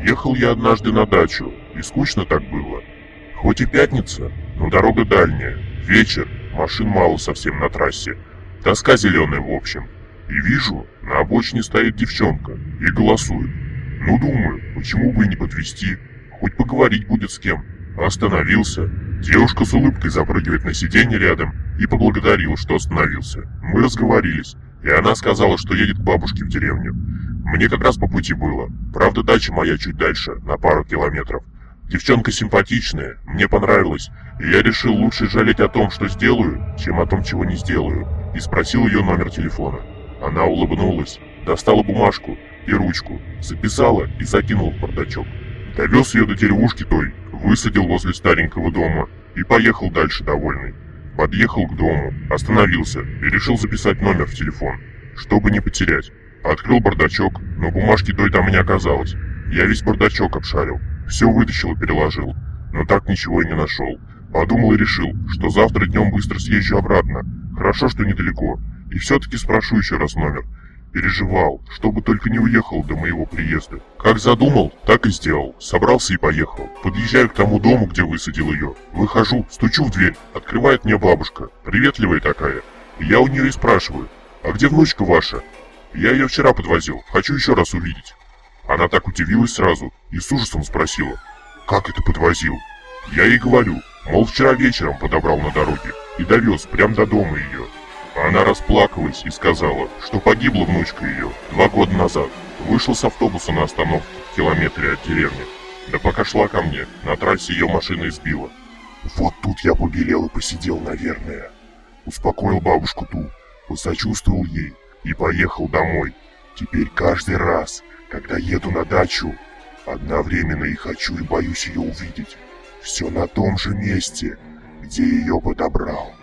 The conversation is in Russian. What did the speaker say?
Приехал я однажды на дачу, и скучно так было. Хоть и пятница, но дорога дальняя, вечер, машин мало совсем на трассе. Тоска зеленая в общем. И вижу, на обочине стоит девчонка и голосует. Ну думаю, почему бы и не подвести, хоть поговорить будет с кем. Остановился. Девушка с улыбкой запрыгивает на сиденье рядом и поблагодарила, что остановился. Мы разговорились, и она сказала, что едет к бабушке в деревню. Мне как раз по пути было. Правда, дача моя чуть дальше, на пару километров. Девчонка симпатичная, мне понравилась, и я решил лучше жалеть о том, что сделаю, чем о том, чего не сделаю, и спросил ее номер телефона. Она улыбнулась, достала бумажку и ручку, записала и закинула в бардачок. Довез ее до деревушки той, высадил возле старенького дома и поехал дальше довольный. Подъехал к дому, остановился и решил записать номер в телефон, чтобы не потерять. Открыл бардачок, но бумажки той там не оказалось. Я весь бардачок обшарил, все вытащил и переложил, но так ничего и не нашел. Подумал и решил, что завтра днем быстро съезжу обратно. Хорошо, что недалеко. И все-таки спрошу еще раз номер. Переживал, чтобы только не уехал до моего приезда. Как задумал, так и сделал. Собрался и поехал. Подъезжаю к тому дому, где высадил ее. Выхожу, стучу в дверь. Открывает мне бабушка. Приветливая такая. Я у нее и спрашиваю, а где внучка ваша? Я ее вчера подвозил, хочу еще раз увидеть. Она так удивилась сразу и с ужасом спросила, как это подвозил? Я ей говорю, мол, вчера вечером подобрал на дороге и довез прямо до дома ее. Она расплакалась и сказала, что погибла внучка ее два года назад. Вышла с автобуса на остановке в километре от деревни. Да пока шла ко мне, на трассе ее машина избила. Вот тут я побелел и посидел, наверное. Успокоил бабушку ту, посочувствовал ей и поехал домой. Теперь каждый раз, когда еду на дачу, одновременно и хочу и боюсь ее увидеть. Все на том же месте, где ее подобрал.